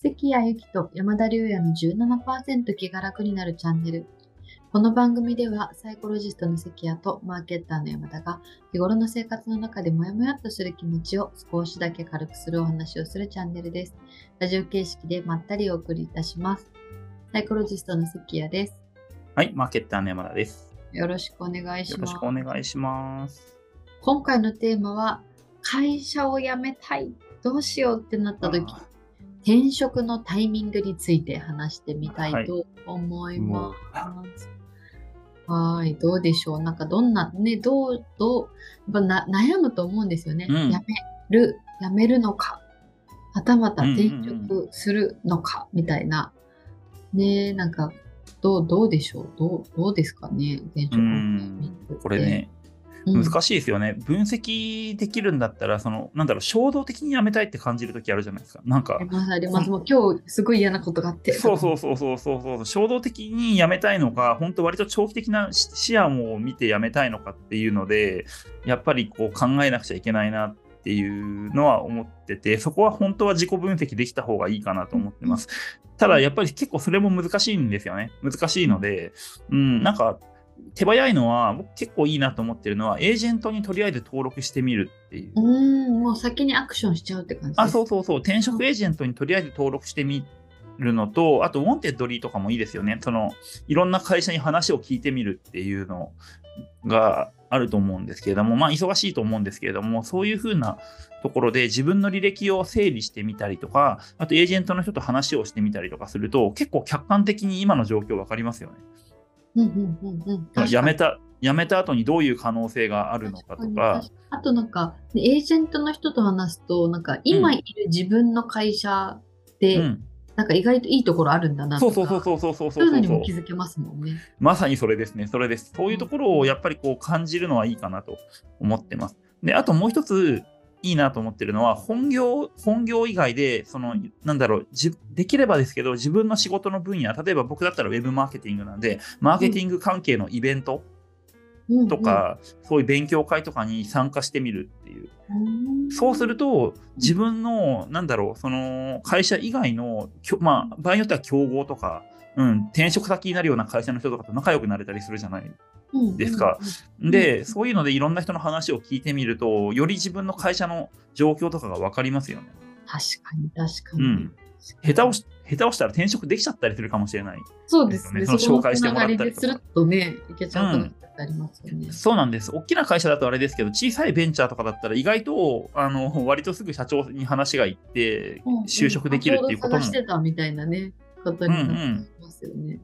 関谷由紀と山田龍也の17%気が楽になるチャンネル。この番組ではサイコロジストの関谷とマーケッターの山田が日頃の生活の中でモヤモヤっとする気持ちを少しだけ軽くするお話をするチャンネルです。ラジオ形式でまったりお送りいたします。サイコロジストの関谷です。はい、マーケッターの山田です。よろしくお願いしますよろしく。お願いします。今回のテーマは会社を辞めたい。どうしようってなった時、あ転職のタイミングについて話してみたいと思います。はい、どうでしょう？なんかどんな、ね、どう、どう、な悩むと思うんですよね。うん。辞める、辞めるのか、はたまた転職するのか、みたいな。ねなんか、どう、どうでしょう？どう、どうですかね？転職うのタイミンん。グこれね、うん難しいですよね。分析できるんだったら、その、なんだろう、衝動的にやめたいって感じるときあるじゃないですか。なんかあり、ます。もう今日すごい嫌なことがあって。そうそうそうそうそうそう、衝動的にやめたいのか、本当割と長期的な視視野も見てやめたいのかっていうので、やっぱりこう考えなくちゃいけないなっていうのは思ってて、そこは本当は自己分析できた方がいいかなと思ってます。ただやっぱり結構それも難しいんですよね。難しいので、うん、なんか手早いのは、僕結構いいなと思ってるのは、エージェントにとりあえず登録してみるっていう。うーん、もう先にアクションしちゃうって感じあ、そうそうそう、転職エージェントにとりあえず登録してみるのと、あと、 Wantedly とかもいいですよね。その、いろんな会社に話を聞いてみるっていうのがあると思うんですけれども、まあ、忙しいと思うんですけれども、そういうふうなところで自分の履歴を整理してみたりとか、あと、エージェントの人と話をしてみたりとかすると、結構客観的に今の状況わかりますよね。うんうんうんうん。辞めた、辞めた後にどういう可能性があるのかとか、あとなんか、エージェントの人と話すと、なんか今いる自分の会社で、うん、なんか意外といいところあるんだなとか、そうそうそうそうそうそうそうそうそう気づけますもんね。まさにそれですね、それです。そういうところをやっぱりこう感じるのはいいかなと思ってます。で、あともう一ついいなと思ってるのは、本業、本業以外で、その、なんだろう、じできればですけど、自分の仕事の分野、例えば僕だったらウェブマーケティングなんで、マーケティング関係のイベントうん。うんと、か、そういう勉強会とかに参加してみるっていう。うん。そうすると、自分の、なんだろう、その、会社以外の、きょまあ、場合によっては競合とか、うん、転職先になるような会社の人とかと仲良くなれたりするじゃないうんですか。うんで、うんそういうのでいろんな人の話を聞いてみると、より自分の会社の状況とかが分かりますよね。確かに確かに。うん。下手をし、下手をしたら転職できちゃったりするかもしれない。そうですね。その紹介してもらったりとかとね、いけちゃうありますよね。そうなんです。大きな会社だとあれですけど、小さいベンチャーとかだったら意外と、あの、割とすぐ社長に話が行って、就職できるっていうこともあちょうど探してたみたいなね、ことになますよね。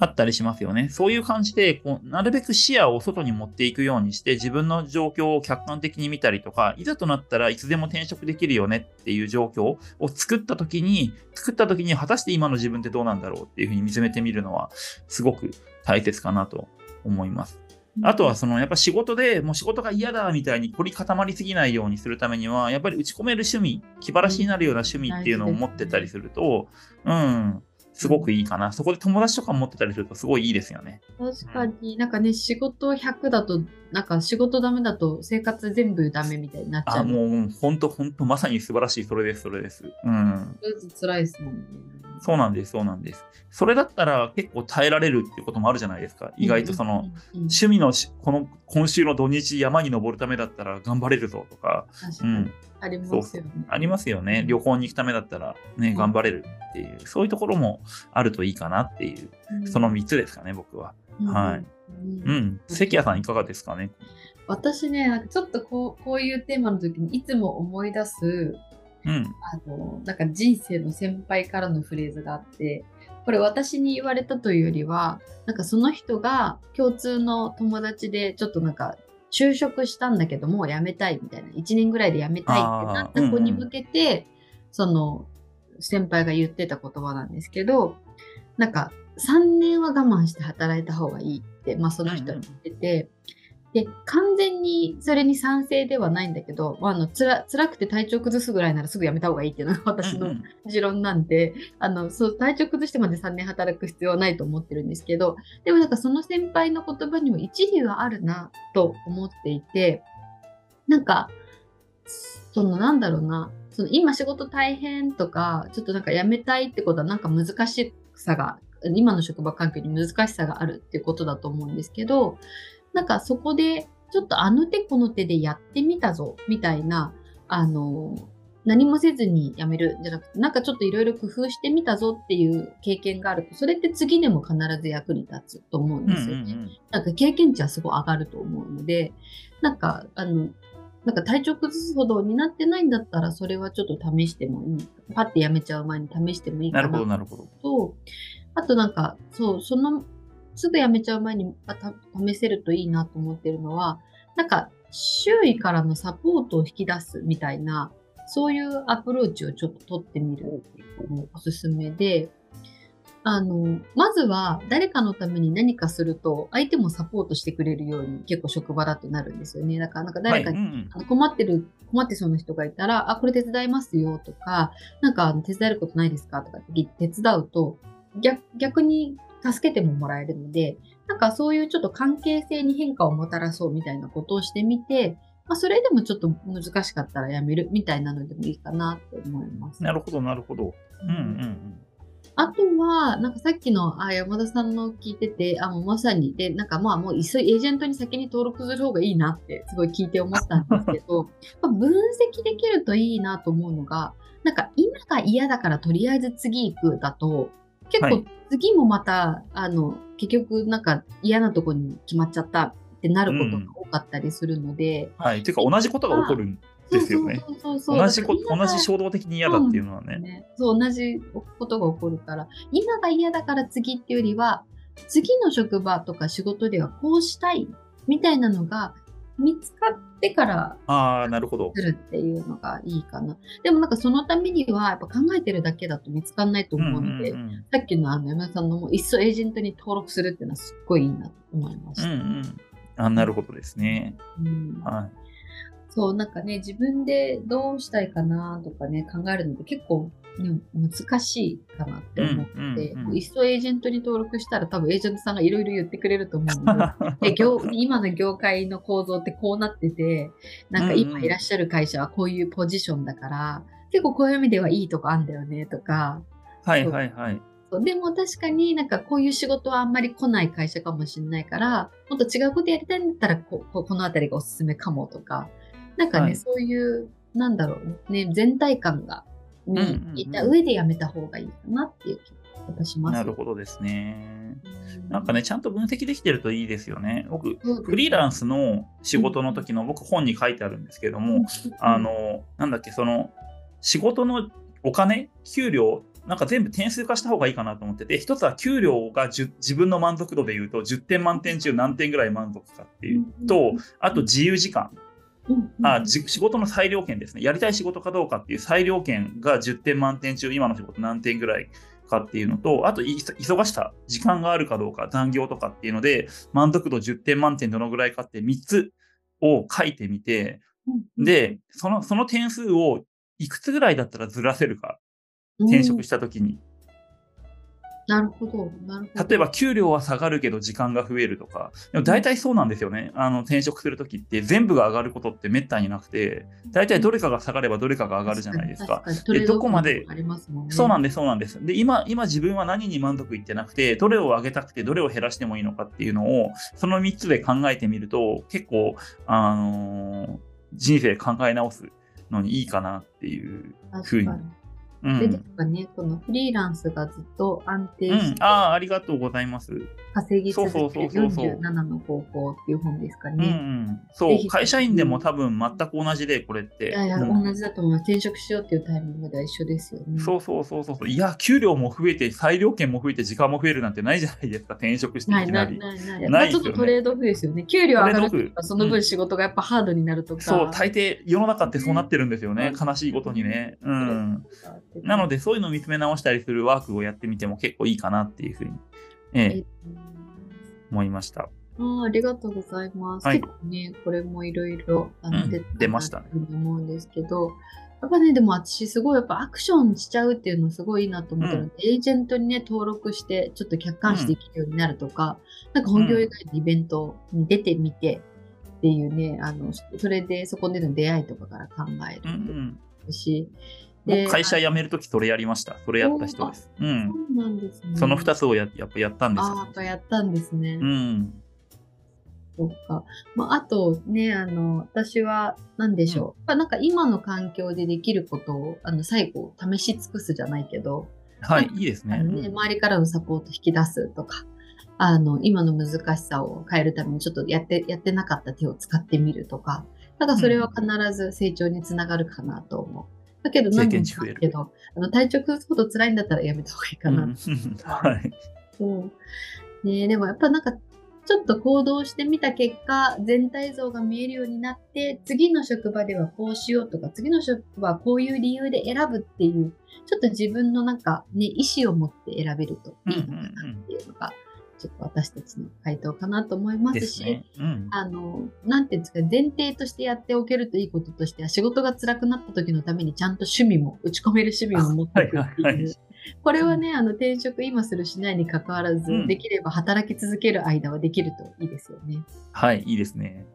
あったりしますよね。そういう感じで、こうなるべく視野を外に持っていくようにして、自分の状況を客観的に見たりとか、いざとなったらいつでも転職できるよねっていう状況を作ったときに、作ったときに果たして今の自分ってどうなんだろうっていうふうに見つめてみるのは、すごく大切かなと思います。あとはそのやっぱ仕事でもう仕事が嫌だみたいに凝り固まりすぎないようにするためにはやっぱり打ち込める趣味気晴らしになるような趣味っていうのを持ってたりするとうんすごくいいかなそこで友達とか持ってたりするとすごいいいですよね確かになんかね、仕事100だと、なんか仕事ダメだと生活全部ダメみたいになっちゃう。あもう本当本当まさに素晴らしいそれですそれですうんとりあえず辛いですもんね。そうなんですそうなんです。それだったら結構耐えられるっていうこともあるじゃないですか。意外とその、趣味のしこの今週の土日山に登るためだったら頑張れるぞとか。うん。ありますよね。ありますよね。うん。旅行に行くためだったらね、うん。頑張れるっていう、そういうところもあるといいかなっていう、その3つですかね、僕は。はいうんうん。関谷さんいかがですかね私ね、ちょっとこうこういうテーマの時にいつも思い出すうん。あのなんか人生の先輩からのフレーズがあってこれ私に言われたというよりはなんかその人が共通の友達でちょっとなんか就職したんだけどもう辞めたいみたいな1年ぐらいで辞めたいってなった子に向けて、その先輩が言ってた言葉なんですけどなんか3年は我慢して働いた方がいいって、まあ、その人は言ってて、で完全にそれに賛成ではないんだけど、まあ、あのつら辛くて体調崩すぐらいならすぐやめた方がいいっていうのが 私のうんうん。持論なんで、あのそう体調崩してまで3年働く必要はないと思ってるんですけどでもなんかその先輩の言葉にも一理はあるなと思っていてなんかそのなんだろうなその今仕事大変とか、ちょっとなんか辞めたいってことはなんか難しさが、今の職場環境に難しさがあるっていうことだと思うんですけど、なんかそこでちょっとあの手この手でやってみたぞみたいな、あの、何もせずに辞めるんじゃなくて、なんかちょっといろいろ工夫してみたぞっていう経験があると、それって次でも必ず役に立つと思うんですよね。うんうんうん、なんか経験値はすごい上がると思うので、なんか、あの、なんか体調崩すほどになってないんだったら、それはちょっと試してもいい。パッてやめちゃう前に試してもいいかな。と、あとなんか、そう、その、すぐやめちゃう前に試せるといいなと思ってるのは、なんか、周囲からのサポートを引き出すみたいな、そういうアプローチをちょっと取ってみるのもおすすめで、あの、まずは誰かのために何かすると、相手もサポートしてくれるように結構職場だとなるんですよね。だからなんか誰かに、はいうん、困ってる、困ってそうな人がいたら、あ、これ手伝いますよとか、なんか手伝えることないですかとかって手伝うと、逆逆に助けてももらえるので、なんかそういうちょっと関係性に変化をもたらそうみたいなことをしてみて、まあ、それでもちょっと難しかったらやめるみたいなのでもいいかなと思います。なるほど、なるほど。うんうんうん。あとは、なんかさっきのあ山田さんの聞いてて、あもうまさに、で、なんかまあもう急いエージェントに先に登録する方がいいなってすごい聞いて思ったんですけど、まあ分析できるといいなと思うのが、なんか今が嫌だからとりあえず次行くだと、結構次もまた、はい、あの、結局なんか嫌なとこに決まっちゃったってなることが多かったりするので。うん、はい。ていうか同じことが起こるんですよね。同じこ同じ衝動的に嫌だっていうのはね。ねそう、同じことが起こるから、今が嫌だから次っていうよりは、次の職場とか仕事ではこうしたいみたいなのが見つかってからああなるほどするっていうのがいいかな。でもなんかそのためにはやっぱ考えてるだけだと見つかんないと思うので、うんうんうん、さっきのあの山田さんのもういっそエージェントに登録するっていうのはすっごいいいなと思いました。うんうん、あなるほどですね。うん、はいそう、なんかね、自分でどうしたいかなとかね、考えるのって結構、ね、難しいかなって思って、うんうんうん、いっそエージェントに登録したら多分エージェントさんがいろいろ言ってくれると思うので業 今の業界の構造ってこうなってて、なんか今いらっしゃる会社はこういうポジションだから、結構こういう意味ではいいとこあんだよねとか。はいはいはい。でも確かになんかこういう仕事はあんまり来ない会社かもしれないから、もっと違うことやりたいんだったらここの辺りがおすすめかもとか、なんかね、はい、そういう、なんだろう。ね、全体感が、にいた上でやめた方がいいかなっていう気がします。なるほどですね。なんかね、ちゃんと分析できてるといいですよね。僕、フリーランスの仕事の時の、僕本に書いてあるんですけども、あの、なんだっけ、その、仕事のお金、給料、なんか全部点数化した方がいいかなと思ってて、一つは給料が自分の満足度で言うと10点満点中何点ぐらい満足かっていうと、あと自由時間。あ仕事の裁量権ですね。やりたい仕事かどうかっていう裁量権が10点満点中、今の仕事何点ぐらいかっていうのと、あと忙しさ、時間があるかどうか、残業とかっていうので、満足度10点満点どのぐらいかって3つを書いてみて、で、そのその点数をいくつぐらいだったらずらせるか、転職した時に。なるほど。なるほど。例えば、給料は下がるけど時間が増えるとか。でも大体そうなんですよね。あの、転職するときって全部が上がることってめったになくて、大体どれかが下がればどれかが上がるじゃないですか。で、どこまで、そうなんです、そうなんです。で、今、今自分は何に満足いってなくて、どれを上げたくてどれを減らしてもいいのかっていうのを、その3つで考えてみると、結構、あのー、人生考え直すのにいいかなっていうふうにうん、で、ですかね、このフリーランスがずっと安定して、うん、ああ、ありがとうございます。稼ぎ続ける47の方法っていう本ですかね。うん、うん、そう、会社員でも多分全く同じで、これって。いやいや、同じだと思います。転職しようっていうタイミングでは一緒ですよね。そうそうそうそう。いや、給料も増えて、裁量権も増えて、時間も増えるなんてないじゃないですか、転職していきなり。ないないないない。まあ、ちょっとトレードオフですよね。給料上がるとその分仕事がやっぱハードになるとか。そう、大抵世の中ってそうなってるんですよね。悲しいことにね。うん。なので、そういうのを見つめ直したりするワークをやってみても結構いいかなっていうふうに、ええ、思いました。あありがとうございます。はい、結構ね、これもいろいろ出ましたね。思うんですけど、やっぱね、でも私すごいやっぱアクションしちゃうっていうのすごいいいなと思ったので、うん、エージェントにね、登録してちょっと客観視できるようになるとか、うん、なんか本業以外のイベントに出てみてっていうね、あの、それでそこでの出会いとかから考えると、うんうん。僕会社辞めるときそれやりました。それやった人です。うん。そうなんですね。その2つをややっぱやったんですよ。ああ、やっぱやったんですね。うん。そうか。まあ、あとね、あの、私は、何でしょう。まあ、なんか今の環境でできることを、あの、最後、試し尽くすじゃないけど、はい、いいですね。あのね周りからのサポート引き出すとか、あの、今の難しさを変えるためにちょっとやって、やってなかった手を使ってみるとか、なんかそれは必ず成長につながるかなと思う。だけど、経何も験値増えるけど、あの体調崩すほど辛いんだったらやめた方がいいかな。うん はい。うんね、でもやっぱなんかちょっと行動してみた結果全体像が見えるようになって次の職場ではこうしようとか次の職場はこういう理由で選ぶっていうちょっと自分のなんかね意思を持って選べるといいのかなっていうのが、ちょっと私たちの回答かなと思いますし。ね。うん。あの、なんていうんですか、前提としてやっておけるといいこととしては、仕事が辛くなった時のためにちゃんと趣味も、打ち込める趣味も持っていくっていう。はいはいはいこれはね、あの、転職今するしないに関わらず、うんできれば働き続ける間はできるといいですよね。はい、いいですね。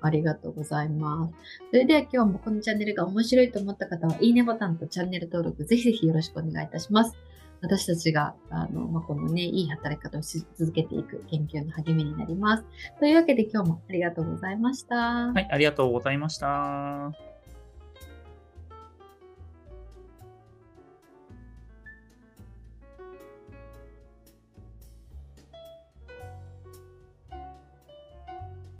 ありがとうございます。それでは今日もこのチャンネルが面白いと思った方は、いいねボタンとチャンネル登録、ぜひぜひよろしくお願いいたします。私たちが、あの、まあ、このね、いい働き方をし続けていく研究の励みになります。というわけで今日もありがとうございました。はい、ありがとうございました。